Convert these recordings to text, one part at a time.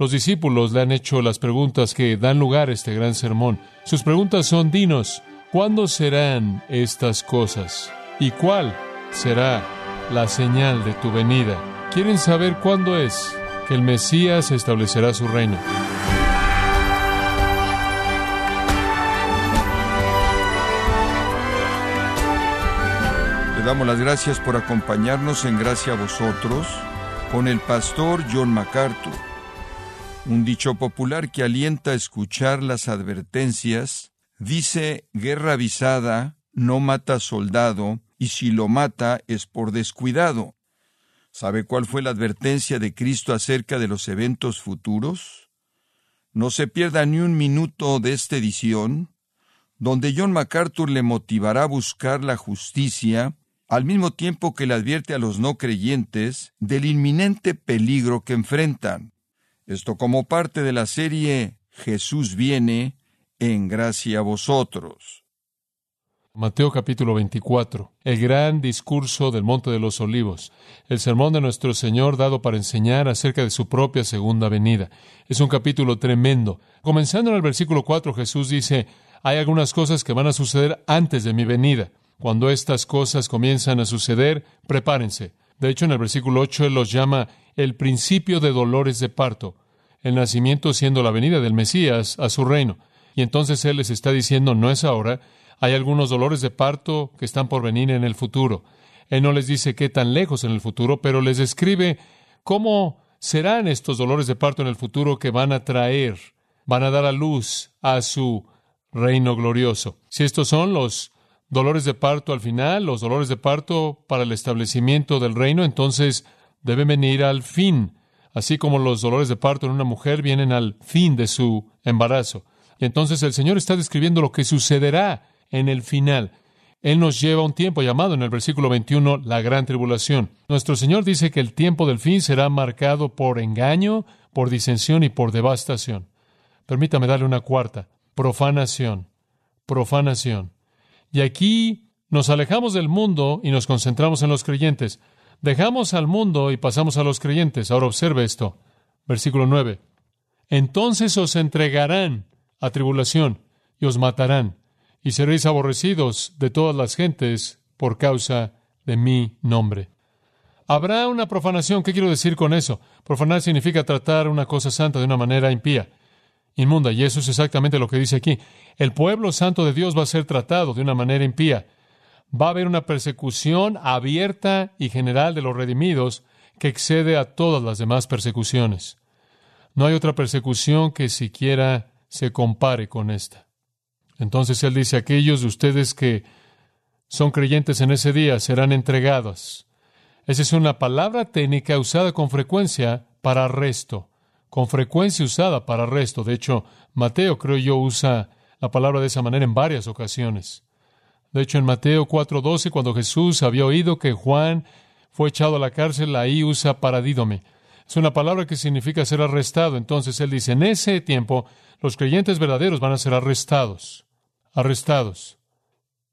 Los discípulos le han hecho las preguntas que dan lugar a este gran sermón. Sus preguntas son, dinos, ¿cuándo serán estas cosas? ¿Y cuál será la señal de tu venida? Quieren saber cuándo es que el Mesías establecerá su reino. Le damos las gracias por acompañarnos en Gracia a vosotros con el pastor John MacArthur. Un dicho popular que alienta a escuchar las advertencias dice guerra avisada no mata soldado y si lo mata es por descuidado. ¿Sabe cuál fue la advertencia de Cristo acerca de los eventos futuros? No se pierda ni un minuto de esta edición, donde John MacArthur le motivará a buscar la justicia, al mismo tiempo que le advierte a los no creyentes del inminente peligro que enfrentan. Esto como parte de la serie Jesús viene en gracia a vosotros. Mateo capítulo 24, el gran discurso del Monte de los Olivos, el sermón de nuestro Señor dado para enseñar acerca de su propia segunda venida. Es un capítulo tremendo. Comenzando en el versículo 4, Jesús dice, hay algunas cosas que van a suceder antes de mi venida. Cuando estas cosas comienzan a suceder, prepárense. De hecho, en el versículo 8 Él los llama el principio de dolores de parto, el nacimiento siendo la venida del Mesías a su reino. Y entonces Él les está diciendo, no es ahora, hay algunos dolores de parto que están por venir en el futuro. Él no les dice qué tan lejos en el futuro, pero les describe cómo serán estos dolores de parto en el futuro que van a traer, van a dar a luz a su reino glorioso. Si estos son los dolores de parto al final, los dolores de parto para el establecimiento del reino, entonces deben venir al fin, así como los dolores de parto en una mujer vienen al fin de su embarazo. Y entonces el Señor está describiendo lo que sucederá en el final. Él nos lleva un tiempo llamado en el versículo 21 la gran tribulación. Nuestro Señor dice que el tiempo del fin será marcado por engaño, por disensión y por devastación. Permítame darle una cuarta, profanación, profanación. Y aquí nos alejamos del mundo y nos concentramos en los creyentes. Dejamos al mundo y pasamos a los creyentes. Ahora observe esto. Versículo 9. Entonces os entregarán a tribulación y os matarán, y seréis aborrecidos de todas las gentes por causa de mi nombre. Habrá una profanación. ¿Qué quiero decir con eso? Profanar significa tratar una cosa santa de una manera impía, inmunda, y eso es exactamente lo que dice aquí. El pueblo santo de Dios va a ser tratado de una manera impía va a haber una persecución abierta y general de los redimidos que excede a todas las demás persecuciones. No hay otra persecución que siquiera se compare con esta. Entonces él dice, aquellos de ustedes que son creyentes en ese día serán entregados. Esa es una palabra técnica usada con frecuencia para arresto, con frecuencia usada para arresto. De hecho, Mateo, creo yo, usa la palabra de esa manera en varias ocasiones. De hecho, en Mateo 4:12, cuando Jesús había oído que Juan fue echado a la cárcel, ahí usa paradídome. Es una palabra que significa ser arrestado. Entonces él dice, en ese tiempo los creyentes verdaderos van a ser arrestados, arrestados,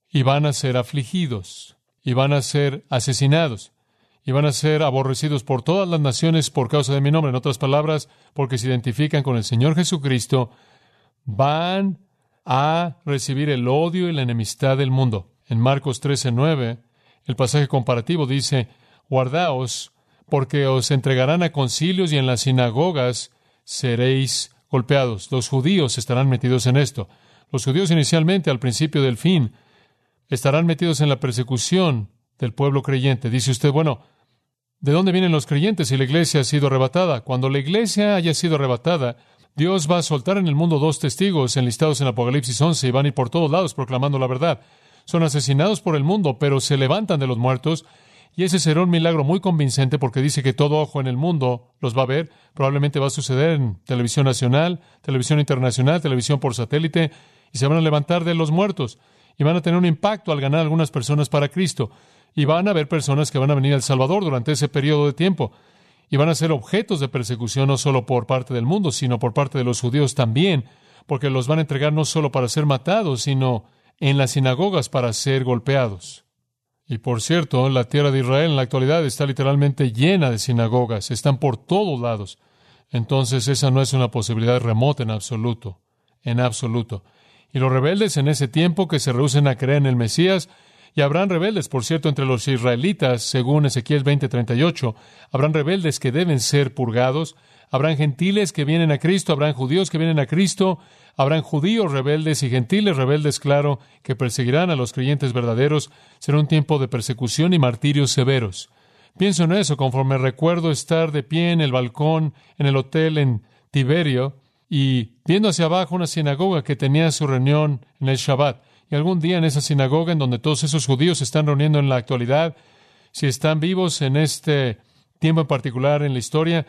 y van a ser afligidos, y van a ser asesinados, y van a ser aborrecidos por todas las naciones por causa de mi nombre. En otras palabras, porque se identifican con el Señor Jesucristo, van a recibir el odio y la enemistad del mundo. En Marcos 13:9, el pasaje comparativo dice, guardaos, porque os entregarán a concilios y en las sinagogas seréis golpeados. Los judíos estarán metidos en esto. Los judíos inicialmente, al principio del fin, estarán metidos en la persecución del pueblo creyente. Dice usted, bueno, ¿de dónde vienen los creyentes si la iglesia ha sido arrebatada? Cuando la iglesia haya sido arrebatada, Dios va a soltar en el mundo dos testigos enlistados en Apocalipsis 11 y van a ir por todos lados proclamando la verdad. Son asesinados por el mundo, pero se levantan de los muertos y ese será un milagro muy convincente porque dice que todo ojo en el mundo los va a ver. Probablemente va a suceder en televisión nacional, televisión internacional, televisión por satélite y se van a levantar de los muertos y van a tener un impacto al ganar algunas personas para Cristo. Y van a haber personas que van a venir al Salvador durante ese periodo de tiempo y van a ser objetos de persecución no solo por parte del mundo, sino por parte de los judíos también, porque los van a entregar no solo para ser matados, sino en las sinagogas para ser golpeados. Y por cierto, la tierra de Israel en la actualidad está literalmente llena de sinagogas, están por todos lados. entonces esa no es una posibilidad remota en absoluto, en absoluto. Y los rebeldes en ese tiempo que se rehúsen a creer en el Mesías, y habrán rebeldes, por cierto, entre los israelitas, según Ezequiel 20:38, habrán rebeldes que deben ser purgados, habrán gentiles que vienen a Cristo, habrán judíos que vienen a Cristo, habrán judíos rebeldes y gentiles rebeldes, claro, que perseguirán a los creyentes verdaderos. Será un tiempo de persecución y martirios severos. Pienso en eso conforme recuerdo estar de pie en el balcón en el hotel en Tiberio y viendo hacia abajo una sinagoga que tenía su reunión en el Shabbat. Y algún día en esa sinagoga en donde todos esos judíos se están reuniendo en la actualidad, si están vivos en este tiempo en particular en la historia,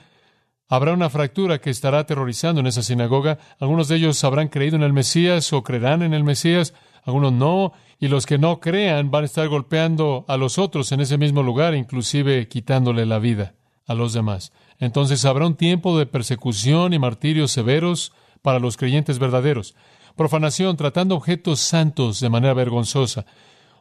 habrá una fractura que estará aterrorizando en esa sinagoga. Algunos de ellos habrán creído en el Mesías o creerán en el Mesías, algunos no, y los que no crean van a estar golpeando a los otros en ese mismo lugar, inclusive quitándole la vida a los demás. Entonces habrá un tiempo de persecución y martirios severos para los creyentes verdaderos. Profanación, tratando objetos santos de manera vergonzosa.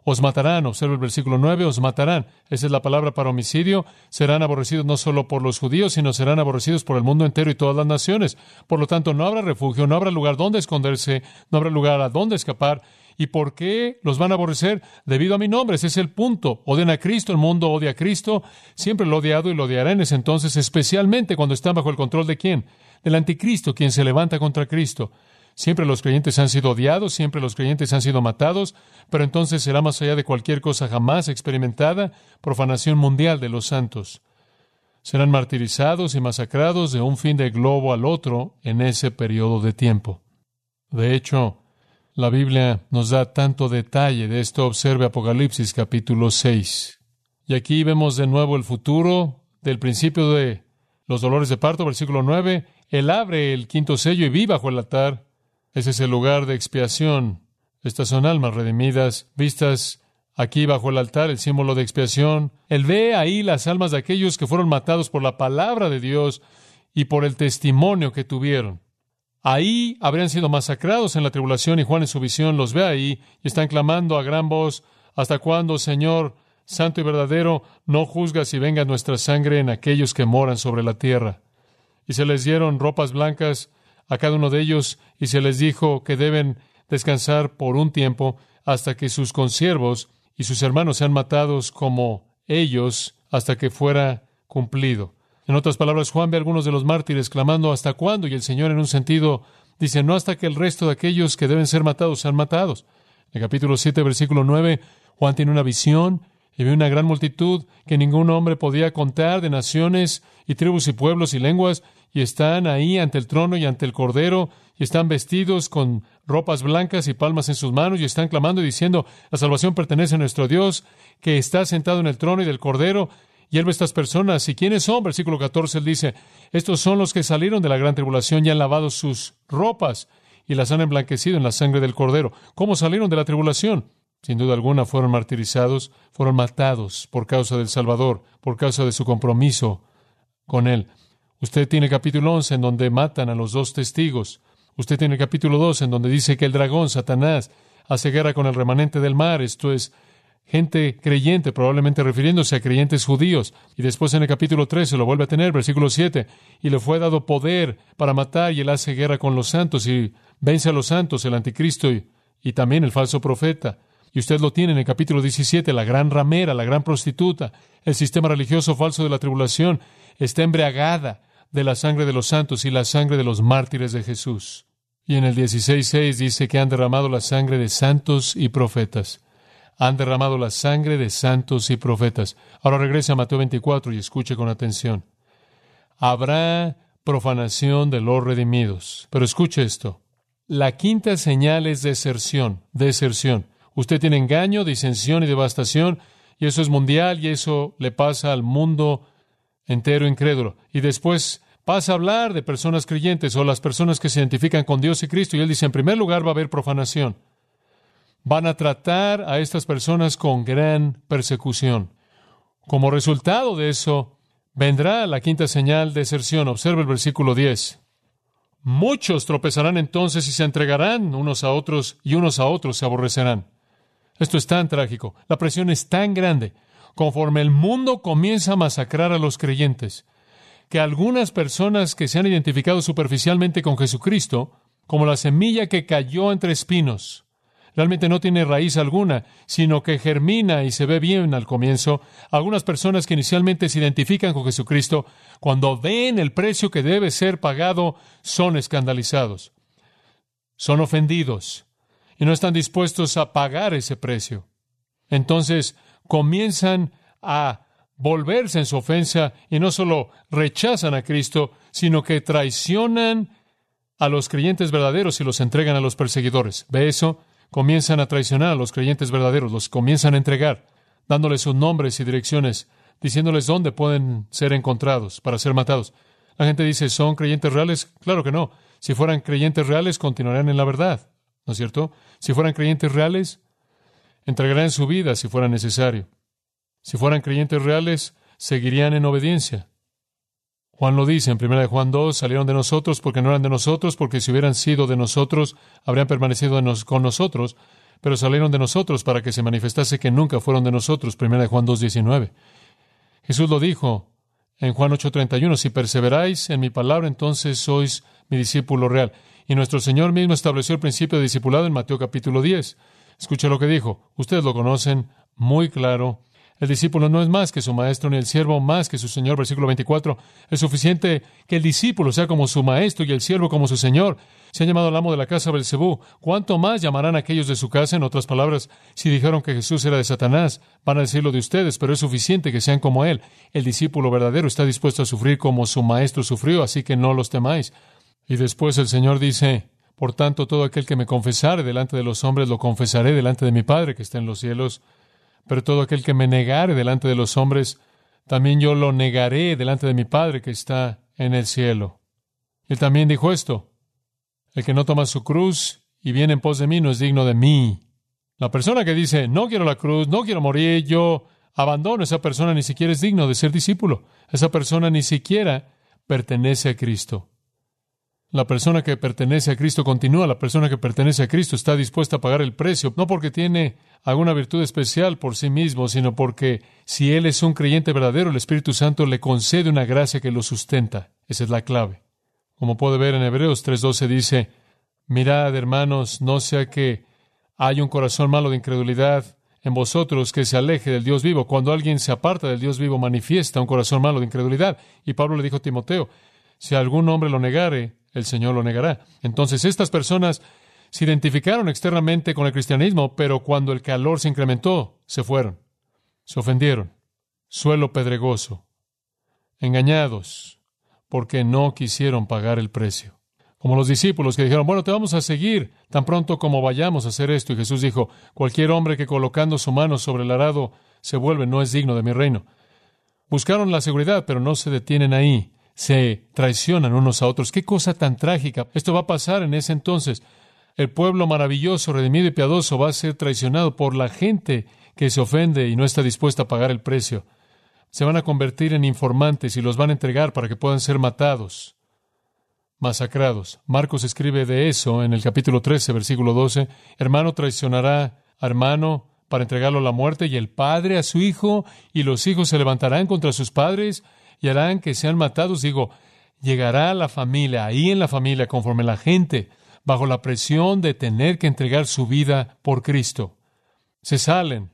Os matarán, observa el versículo 9, os matarán. Esa es la palabra para homicidio. Serán aborrecidos no solo por los judíos, sino serán aborrecidos por el mundo entero y todas las naciones. Por lo tanto, no habrá refugio, no habrá lugar donde esconderse, no habrá lugar a donde escapar. ¿Y por qué los van a aborrecer? Debido a mi nombre, ese es el punto. Odian a Cristo, el mundo odia a Cristo. Siempre lo odiado y lo odiará en ese entonces, especialmente cuando están bajo el control de quién? Del anticristo, quien se levanta contra Cristo. Siempre los creyentes han sido odiados, siempre los creyentes han sido matados, pero entonces será más allá de cualquier cosa jamás experimentada, profanación mundial de los santos. Serán martirizados y masacrados de un fin de globo al otro en ese periodo de tiempo. De hecho, la Biblia nos da tanto detalle de esto. Observe Apocalipsis capítulo 6. Y aquí vemos de nuevo el futuro del principio de los dolores de parto, versículo 9. Él abre el quinto sello y vi bajo el altar. Ese es el lugar de expiación. Estas son almas redimidas, vistas aquí bajo el altar, el símbolo de expiación. Él ve ahí las almas de aquellos que fueron matados por la palabra de Dios y por el testimonio que tuvieron. Ahí habrían sido masacrados en la tribulación y Juan en su visión los ve ahí y están clamando a gran voz, ¿hasta cuándo, Señor, santo y verdadero, no juzgas y venga nuestra sangre en aquellos que moran sobre la tierra? Y se les dieron ropas blancas a cada uno de ellos y se les dijo que deben descansar por un tiempo hasta que sus consiervos y sus hermanos sean matados como ellos hasta que fuera cumplido. En otras palabras, Juan ve a algunos de los mártires clamando ¿hasta cuándo? Y el Señor en un sentido dice no hasta que el resto de aquellos que deben ser matados sean matados. En el capítulo 7, versículo 9, Juan tiene una visión y ve una gran multitud que ningún hombre podía contar de naciones y tribus y pueblos y lenguas y están ahí ante el trono y ante el cordero y están vestidos con ropas blancas y palmas en sus manos y están clamando y diciendo la salvación pertenece a nuestro Dios que está sentado en el trono y del cordero y él ve a estas personas. ¿Y quiénes son? Versículo 14, él dice, estos son los que salieron de la gran tribulación y han lavado sus ropas y las han emblanquecido en la sangre del cordero. ¿Cómo salieron de la tribulación? Sin duda alguna fueron martirizados, fueron matados por causa del Salvador, por causa de su compromiso con Él. Usted tiene el capítulo 11 en donde matan a los dos testigos. Usted tiene el capítulo 2 en donde dice que el dragón, Satanás, hace guerra con el remanente del mar, esto es, gente creyente, probablemente refiriéndose a creyentes judíos. Y después en el capítulo 13 lo vuelve a tener, versículo 7, y le fue dado poder para matar y él hace guerra con los santos y vence a los santos, el anticristo y, y también el falso profeta. Y usted lo tiene en el capítulo 17, la gran ramera, la gran prostituta, el sistema religioso falso de la tribulación, está embriagada de la sangre de los santos y la sangre de los mártires de Jesús. Y en el 16.6 dice que han derramado la sangre de santos y profetas han derramado la sangre de santos y profetas. Ahora regrese a Mateo 24 y escuche con atención. Habrá profanación de los redimidos. Pero escuche esto. La quinta señal es deserción, deserción. Usted tiene engaño, disensión y devastación, y eso es mundial, y eso le pasa al mundo entero incrédulo. Y después pasa a hablar de personas creyentes o las personas que se identifican con Dios y Cristo, y él dice, en primer lugar va a haber profanación van a tratar a estas personas con gran persecución. Como resultado de eso, vendrá la quinta señal de deserción. Observe el versículo 10. Muchos tropezarán entonces y se entregarán unos a otros y unos a otros se aborrecerán. Esto es tan trágico. La presión es tan grande. Conforme el mundo comienza a masacrar a los creyentes, que algunas personas que se han identificado superficialmente con Jesucristo, como la semilla que cayó entre espinos, realmente no tiene raíz alguna, sino que germina y se ve bien al comienzo. Algunas personas que inicialmente se identifican con Jesucristo, cuando ven el precio que debe ser pagado, son escandalizados, son ofendidos y no están dispuestos a pagar ese precio. Entonces comienzan a volverse en su ofensa y no solo rechazan a Cristo, sino que traicionan a los creyentes verdaderos y los entregan a los perseguidores. ¿Ve eso? Comienzan a traicionar a los creyentes verdaderos, los comienzan a entregar, dándoles sus nombres y direcciones, diciéndoles dónde pueden ser encontrados para ser matados. La gente dice, ¿son creyentes reales? Claro que no. Si fueran creyentes reales, continuarían en la verdad, ¿no es cierto? Si fueran creyentes reales, entregarían su vida si fuera necesario. Si fueran creyentes reales, seguirían en obediencia. Juan lo dice en 1 Juan 2, salieron de nosotros porque no eran de nosotros, porque si hubieran sido de nosotros, habrían permanecido con nosotros, pero salieron de nosotros para que se manifestase que nunca fueron de nosotros. 1 Juan 2, 19. Jesús lo dijo en Juan 8:31, si perseveráis en mi palabra, entonces sois mi discípulo real. Y nuestro Señor mismo estableció el principio de discipulado en Mateo capítulo 10. Escucha lo que dijo. Ustedes lo conocen muy claro el discípulo no es más que su maestro, ni el siervo más que su señor. Versículo 24. Es suficiente que el discípulo sea como su maestro y el siervo como su señor. Se ha llamado al amo de la casa Belcebú. ¿Cuánto más llamarán aquellos de su casa? En otras palabras, si dijeron que Jesús era de Satanás, van a decirlo de ustedes, pero es suficiente que sean como él. El discípulo verdadero está dispuesto a sufrir como su maestro sufrió, así que no los temáis. Y después el Señor dice, por tanto, todo aquel que me confesare delante de los hombres, lo confesaré delante de mi Padre que está en los cielos. Pero todo aquel que me negare delante de los hombres, también yo lo negaré delante de mi Padre que está en el cielo. Él también dijo esto, el que no toma su cruz y viene en pos de mí no es digno de mí. La persona que dice, no quiero la cruz, no quiero morir, yo abandono, esa persona ni siquiera es digno de ser discípulo. Esa persona ni siquiera pertenece a Cristo. La persona que pertenece a Cristo continúa, la persona que pertenece a Cristo está dispuesta a pagar el precio, no porque tiene alguna virtud especial por sí mismo, sino porque si Él es un creyente verdadero, el Espíritu Santo le concede una gracia que lo sustenta. Esa es la clave. Como puede ver en Hebreos 3.12 dice, mirad hermanos, no sea que haya un corazón malo de incredulidad en vosotros que se aleje del Dios vivo. Cuando alguien se aparta del Dios vivo, manifiesta un corazón malo de incredulidad. Y Pablo le dijo a Timoteo, si algún hombre lo negare, el Señor lo negará. Entonces estas personas se identificaron externamente con el cristianismo, pero cuando el calor se incrementó, se fueron, se ofendieron, suelo pedregoso, engañados, porque no quisieron pagar el precio. Como los discípulos que dijeron, bueno, te vamos a seguir tan pronto como vayamos a hacer esto. Y Jesús dijo, cualquier hombre que colocando su mano sobre el arado se vuelve no es digno de mi reino. Buscaron la seguridad, pero no se detienen ahí se traicionan unos a otros. Qué cosa tan trágica. Esto va a pasar en ese entonces. El pueblo maravilloso, redimido y piadoso va a ser traicionado por la gente que se ofende y no está dispuesta a pagar el precio. Se van a convertir en informantes y los van a entregar para que puedan ser matados, masacrados. Marcos escribe de eso en el capítulo 13, versículo 12. Hermano traicionará a hermano para entregarlo a la muerte y el padre a su hijo y los hijos se levantarán contra sus padres y harán que sean matados. Digo, llegará la familia, ahí en la familia, conforme la gente, bajo la presión de tener que entregar su vida por Cristo. Se salen,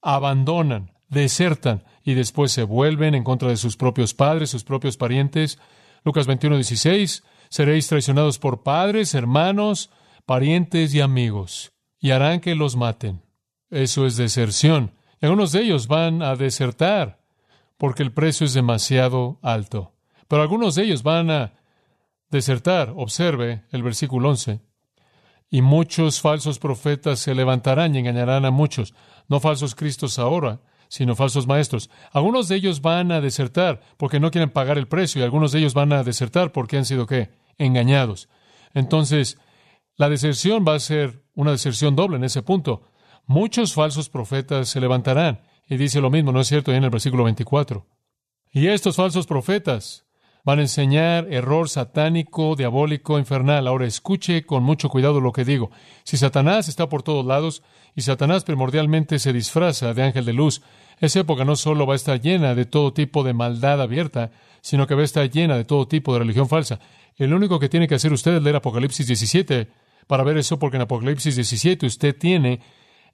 abandonan, desertan y después se vuelven en contra de sus propios padres, sus propios parientes. Lucas 21, 16. Seréis traicionados por padres, hermanos, parientes y amigos, y harán que los maten. Eso es deserción. algunos de ellos van a desertar porque el precio es demasiado alto. Pero algunos de ellos van a desertar. Observe el versículo 11. Y muchos falsos profetas se levantarán y engañarán a muchos, no falsos cristos ahora, sino falsos maestros. Algunos de ellos van a desertar porque no quieren pagar el precio y algunos de ellos van a desertar porque han sido qué? Engañados. Entonces, la deserción va a ser una deserción doble en ese punto. Muchos falsos profetas se levantarán y dice lo mismo, ¿no es cierto? en el versículo 24. Y estos falsos profetas Van a enseñar error satánico, diabólico, infernal. Ahora escuche con mucho cuidado lo que digo. Si Satanás está por todos lados, y Satanás primordialmente se disfraza de ángel de luz, esa época no solo va a estar llena de todo tipo de maldad abierta, sino que va a estar llena de todo tipo de religión falsa. El único que tiene que hacer usted es leer Apocalipsis 17 para ver eso, porque en Apocalipsis 17 usted tiene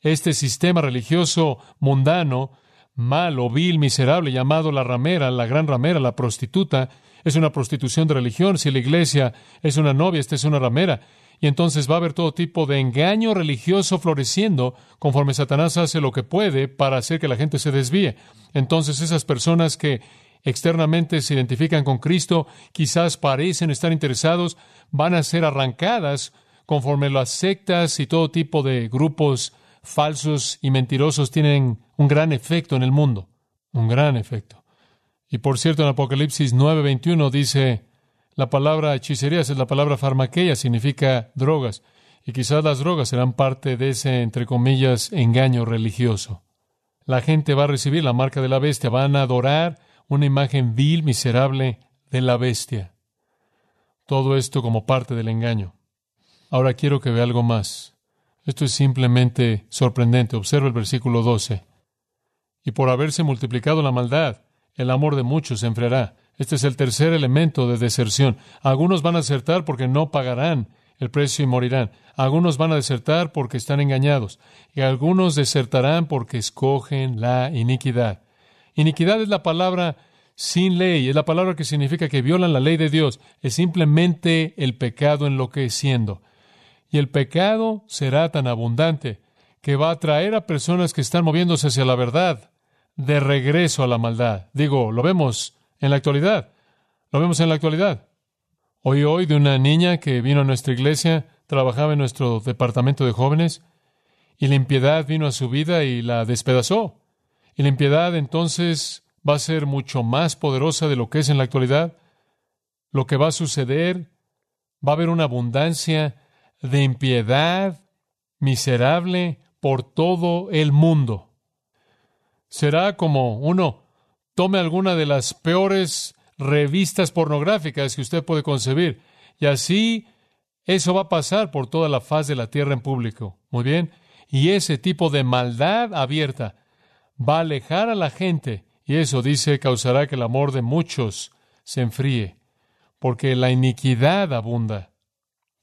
este sistema religioso mundano, malo, vil, miserable, llamado la ramera, la gran ramera, la prostituta. Es una prostitución de religión. Si la iglesia es una novia, esta es una ramera. Y entonces va a haber todo tipo de engaño religioso floreciendo conforme Satanás hace lo que puede para hacer que la gente se desvíe. Entonces esas personas que externamente se identifican con Cristo, quizás parecen estar interesados, van a ser arrancadas conforme las sectas y todo tipo de grupos falsos y mentirosos tienen un gran efecto en el mundo, un gran efecto. Y por cierto, en Apocalipsis 9:21 dice, la palabra hechicerías es la palabra farmaqueia, significa drogas, y quizás las drogas serán parte de ese, entre comillas, engaño religioso. La gente va a recibir la marca de la bestia, van a adorar una imagen vil, miserable de la bestia. Todo esto como parte del engaño. Ahora quiero que vea algo más. Esto es simplemente sorprendente. Observa el versículo 12. Y por haberse multiplicado la maldad, el amor de muchos se enfriará. Este es el tercer elemento de deserción. Algunos van a desertar porque no pagarán el precio y morirán. Algunos van a desertar porque están engañados. Y algunos desertarán porque escogen la iniquidad. Iniquidad es la palabra sin ley, es la palabra que significa que violan la ley de Dios, es simplemente el pecado enloqueciendo. Y el pecado será tan abundante que va a atraer a personas que están moviéndose hacia la verdad de regreso a la maldad. Digo, lo vemos en la actualidad. Lo vemos en la actualidad. Hoy hoy de una niña que vino a nuestra iglesia, trabajaba en nuestro departamento de jóvenes, y la impiedad vino a su vida y la despedazó. Y la impiedad entonces va a ser mucho más poderosa de lo que es en la actualidad. Lo que va a suceder, va a haber una abundancia de impiedad miserable por todo el mundo. Será como uno tome alguna de las peores revistas pornográficas que usted puede concebir y así eso va a pasar por toda la faz de la tierra en público. Muy bien. Y ese tipo de maldad abierta va a alejar a la gente y eso dice causará que el amor de muchos se enfríe, porque la iniquidad abunda.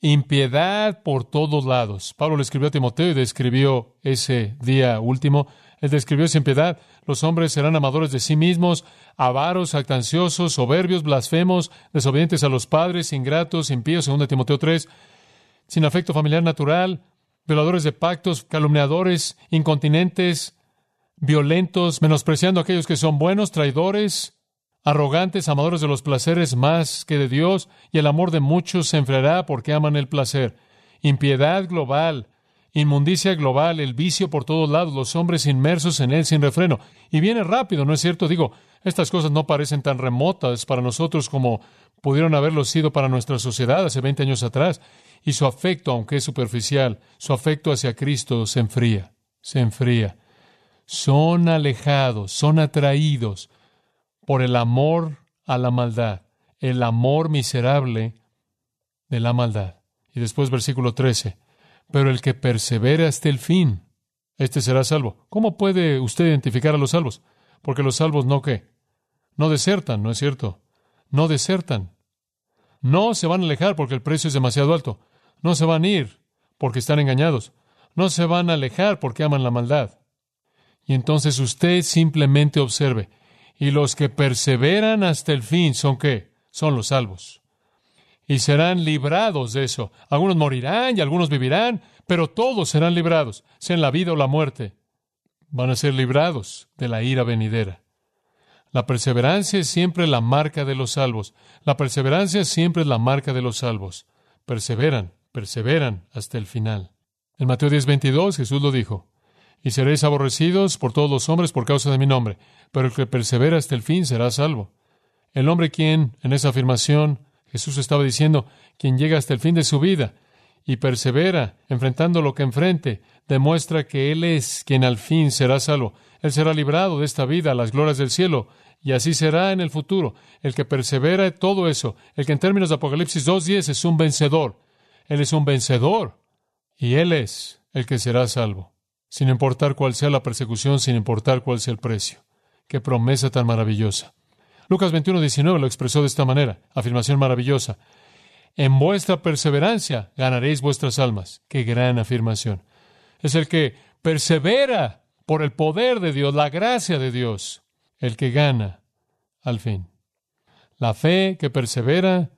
Impiedad por todos lados. Pablo le escribió a Timoteo y describió ese día último. Él describió esa impiedad. Los hombres serán amadores de sí mismos, avaros, actanciosos, soberbios, blasfemos, desobedientes a los padres, ingratos, impíos, según Timoteo 3, sin afecto familiar natural, violadores de pactos, calumniadores, incontinentes, violentos, menospreciando a aquellos que son buenos, traidores, arrogantes, amadores de los placeres más que de Dios, y el amor de muchos se enfriará porque aman el placer. Impiedad global, inmundicia global, el vicio por todos lados, los hombres inmersos en él sin refreno. Y viene rápido, ¿no es cierto? Digo, estas cosas no parecen tan remotas para nosotros como pudieron haberlo sido para nuestra sociedad hace 20 años atrás. Y su afecto, aunque es superficial, su afecto hacia Cristo se enfría, se enfría son alejados, son atraídos por el amor a la maldad, el amor miserable de la maldad. Y después versículo 13, pero el que persevere hasta el fin, este será salvo. ¿Cómo puede usted identificar a los salvos? Porque los salvos no qué? No desertan, ¿no es cierto? No desertan. No se van a alejar porque el precio es demasiado alto. No se van a ir porque están engañados. No se van a alejar porque aman la maldad. Y entonces usted simplemente observe. Y los que perseveran hasta el fin son qué? Son los salvos. Y serán librados de eso. Algunos morirán y algunos vivirán, pero todos serán librados, sea en la vida o la muerte. Van a ser librados de la ira venidera. La perseverancia es siempre la marca de los salvos. La perseverancia siempre es la marca de los salvos. Perseveran, perseveran hasta el final. En Mateo 10:22 Jesús lo dijo y seréis aborrecidos por todos los hombres por causa de mi nombre, pero el que persevera hasta el fin será salvo. El hombre quien, en esa afirmación, Jesús estaba diciendo, quien llega hasta el fin de su vida y persevera enfrentando lo que enfrente, demuestra que Él es quien al fin será salvo. Él será librado de esta vida a las glorias del cielo Y así será en el futuro. El que persevera todo eso, el que en términos de Apocalipsis 2.10 es un vencedor. Él es un vencedor. Y Él es el que será salvo. Sin importar cuál sea la persecución, sin importar cuál sea el precio. Qué promesa tan maravillosa. Lucas 21.19 lo expresó de esta manera. Afirmación maravillosa. En vuestra perseverancia ganaréis vuestras almas. Qué gran afirmación. Es el que persevera por el poder de Dios, la gracia de Dios, el que gana al fin. La fe que persevera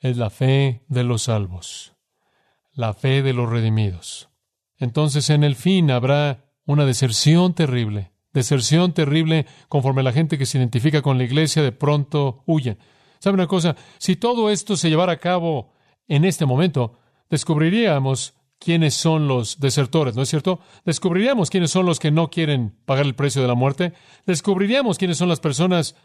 es la fe de los salvos, la fe de los redimidos. Entonces en el fin habrá una deserción terrible, deserción terrible conforme la gente que se identifica con la iglesia de pronto huye. ¿Sabe una cosa? Si todo esto se llevara a cabo en este momento, descubriríamos quiénes son los desertores, ¿no es cierto? Descubriríamos quiénes son los que no quieren pagar el precio de la muerte. Descubriríamos quiénes son las personas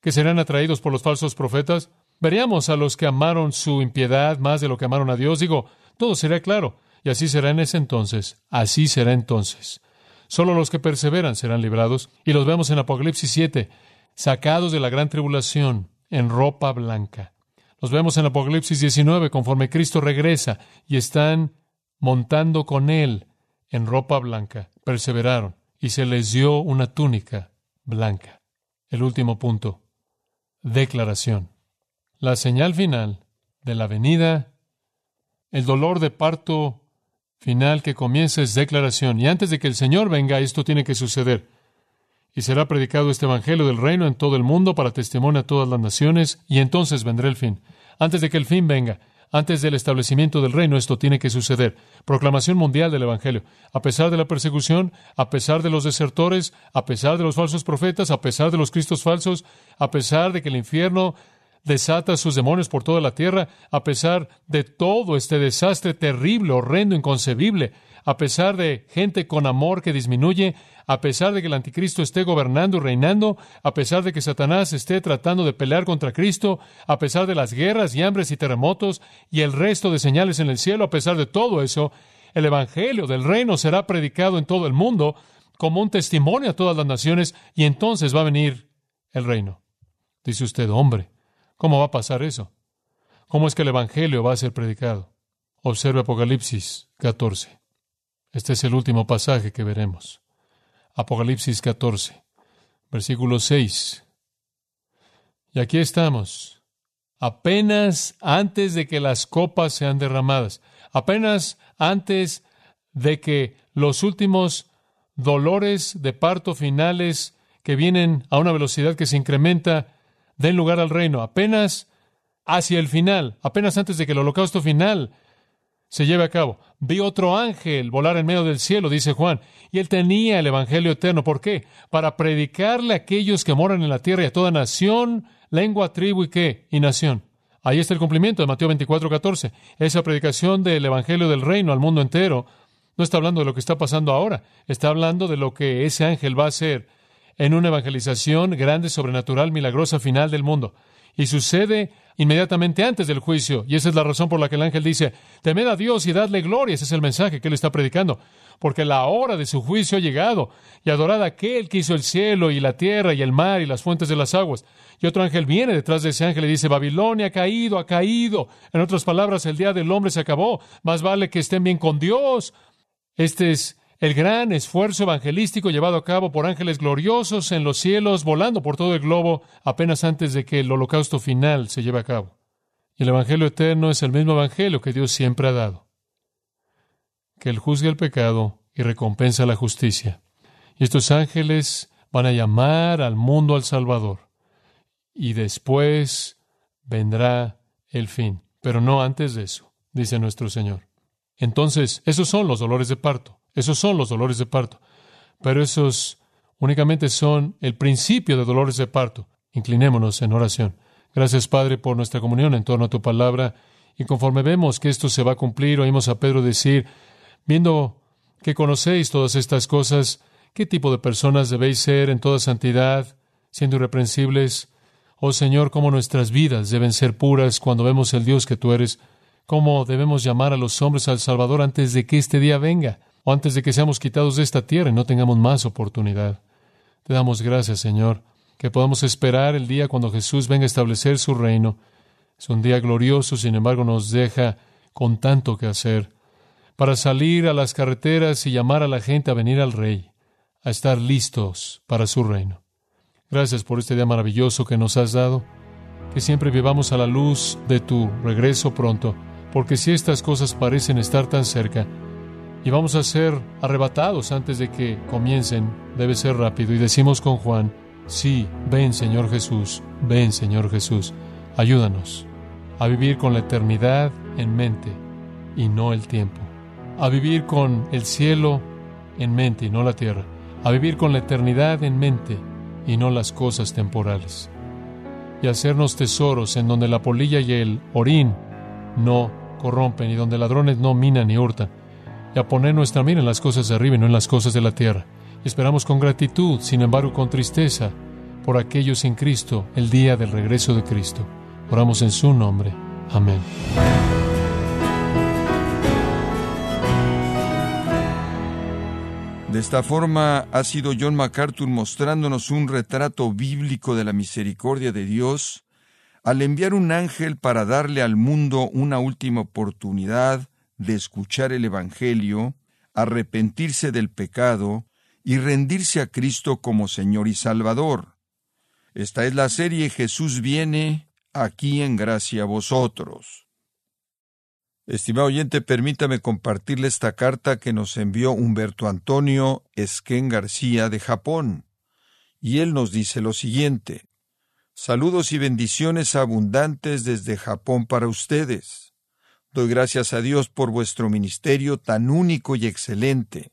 que serán atraídos por los falsos profetas. Veríamos a los que amaron su impiedad más de lo que amaron a Dios. Digo, todo será claro. Y así será en ese entonces. Así será entonces. Solo los que perseveran serán librados. Y los vemos en Apocalipsis 7, sacados de la gran tribulación en ropa blanca. Los vemos en Apocalipsis 19, conforme Cristo regresa y están montando con él en ropa blanca. Perseveraron y se les dio una túnica blanca. El último punto. Declaración. La señal final de la venida, el dolor de parto final que comienza es declaración. Y antes de que el Señor venga, esto tiene que suceder. Y será predicado este Evangelio del reino en todo el mundo para testimonio a todas las naciones, y entonces vendrá el fin. Antes de que el fin venga, antes del establecimiento del reino esto tiene que suceder. Proclamación mundial del Evangelio. A pesar de la persecución, a pesar de los desertores, a pesar de los falsos profetas, a pesar de los cristos falsos, a pesar de que el infierno desata sus demonios por toda la tierra, a pesar de todo este desastre terrible, horrendo, inconcebible, a pesar de gente con amor que disminuye, a pesar de que el anticristo esté gobernando y reinando, a pesar de que Satanás esté tratando de pelear contra Cristo, a pesar de las guerras y hambres y terremotos y el resto de señales en el cielo, a pesar de todo eso, el Evangelio del reino será predicado en todo el mundo como un testimonio a todas las naciones y entonces va a venir el reino. Dice usted, hombre, ¿cómo va a pasar eso? ¿Cómo es que el Evangelio va a ser predicado? Observe Apocalipsis 14. Este es el último pasaje que veremos. Apocalipsis 14, versículo 6. Y aquí estamos, apenas antes de que las copas sean derramadas, apenas antes de que los últimos dolores de parto finales que vienen a una velocidad que se incrementa den lugar al reino, apenas hacia el final, apenas antes de que el holocausto final se lleve a cabo. Vi otro ángel volar en medio del cielo, dice Juan, y él tenía el Evangelio eterno. ¿Por qué? Para predicarle a aquellos que moran en la tierra y a toda nación, lengua, tribu y qué, y nación. Ahí está el cumplimiento de Mateo 24, 14. Esa predicación del Evangelio del reino al mundo entero no está hablando de lo que está pasando ahora, está hablando de lo que ese ángel va a hacer en una evangelización grande, sobrenatural, milagrosa final del mundo. Y sucede inmediatamente antes del juicio. Y esa es la razón por la que el ángel dice, temed a Dios y dadle gloria. Ese es el mensaje que él está predicando. Porque la hora de su juicio ha llegado. Y adorad a aquel que hizo el cielo y la tierra y el mar y las fuentes de las aguas. Y otro ángel viene detrás de ese ángel y dice, Babilonia ha caído, ha caído. En otras palabras, el día del hombre se acabó. Más vale que estén bien con Dios. Este es el gran esfuerzo evangelístico llevado a cabo por ángeles gloriosos en los cielos, volando por todo el globo, apenas antes de que el holocausto final se lleve a cabo. Y el Evangelio eterno es el mismo Evangelio que Dios siempre ha dado, que Él juzga el pecado y recompensa la justicia. Y estos ángeles van a llamar al mundo al Salvador. Y después vendrá el fin, pero no antes de eso, dice nuestro Señor. Entonces, esos son los dolores de parto. Esos son los dolores de parto. Pero esos únicamente son el principio de dolores de parto. Inclinémonos en oración. Gracias, Padre, por nuestra comunión en torno a tu palabra. Y conforme vemos que esto se va a cumplir, oímos a Pedro decir, viendo que conocéis todas estas cosas, ¿qué tipo de personas debéis ser en toda santidad, siendo irreprensibles? Oh Señor, cómo nuestras vidas deben ser puras cuando vemos el Dios que tú eres, cómo debemos llamar a los hombres al Salvador antes de que este día venga antes de que seamos quitados de esta tierra y no tengamos más oportunidad. Te damos gracias, Señor, que podamos esperar el día cuando Jesús venga a establecer su reino. Es un día glorioso, sin embargo nos deja con tanto que hacer para salir a las carreteras y llamar a la gente a venir al Rey, a estar listos para su reino. Gracias por este día maravilloso que nos has dado, que siempre vivamos a la luz de tu regreso pronto, porque si estas cosas parecen estar tan cerca, y vamos a ser arrebatados antes de que comiencen, debe ser rápido. Y decimos con Juan, sí, ven Señor Jesús, ven Señor Jesús, ayúdanos a vivir con la eternidad en mente y no el tiempo, a vivir con el cielo en mente y no la tierra, a vivir con la eternidad en mente y no las cosas temporales, y hacernos tesoros en donde la polilla y el orín no corrompen y donde ladrones no minan ni hurtan, y a poner nuestra mira en las cosas de arriba y no en las cosas de la tierra. Esperamos con gratitud, sin embargo con tristeza, por aquellos en Cristo el día del regreso de Cristo. Oramos en su nombre. Amén. De esta forma ha sido John MacArthur mostrándonos un retrato bíblico de la misericordia de Dios al enviar un ángel para darle al mundo una última oportunidad de escuchar el Evangelio, arrepentirse del pecado y rendirse a Cristo como Señor y Salvador. Esta es la serie Jesús viene aquí en gracia a vosotros. Estimado oyente, permítame compartirle esta carta que nos envió Humberto Antonio Esquén García de Japón. Y él nos dice lo siguiente. Saludos y bendiciones abundantes desde Japón para ustedes. Doy gracias a Dios por vuestro ministerio tan único y excelente.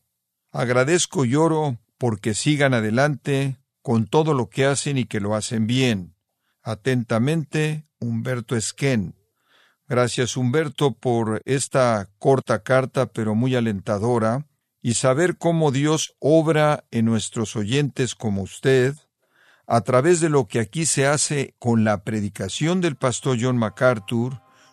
Agradezco y oro porque sigan adelante con todo lo que hacen y que lo hacen bien. Atentamente, Humberto Esquén. Gracias, Humberto, por esta corta carta, pero muy alentadora, y saber cómo Dios obra en nuestros oyentes como usted, a través de lo que aquí se hace con la predicación del pastor John MacArthur,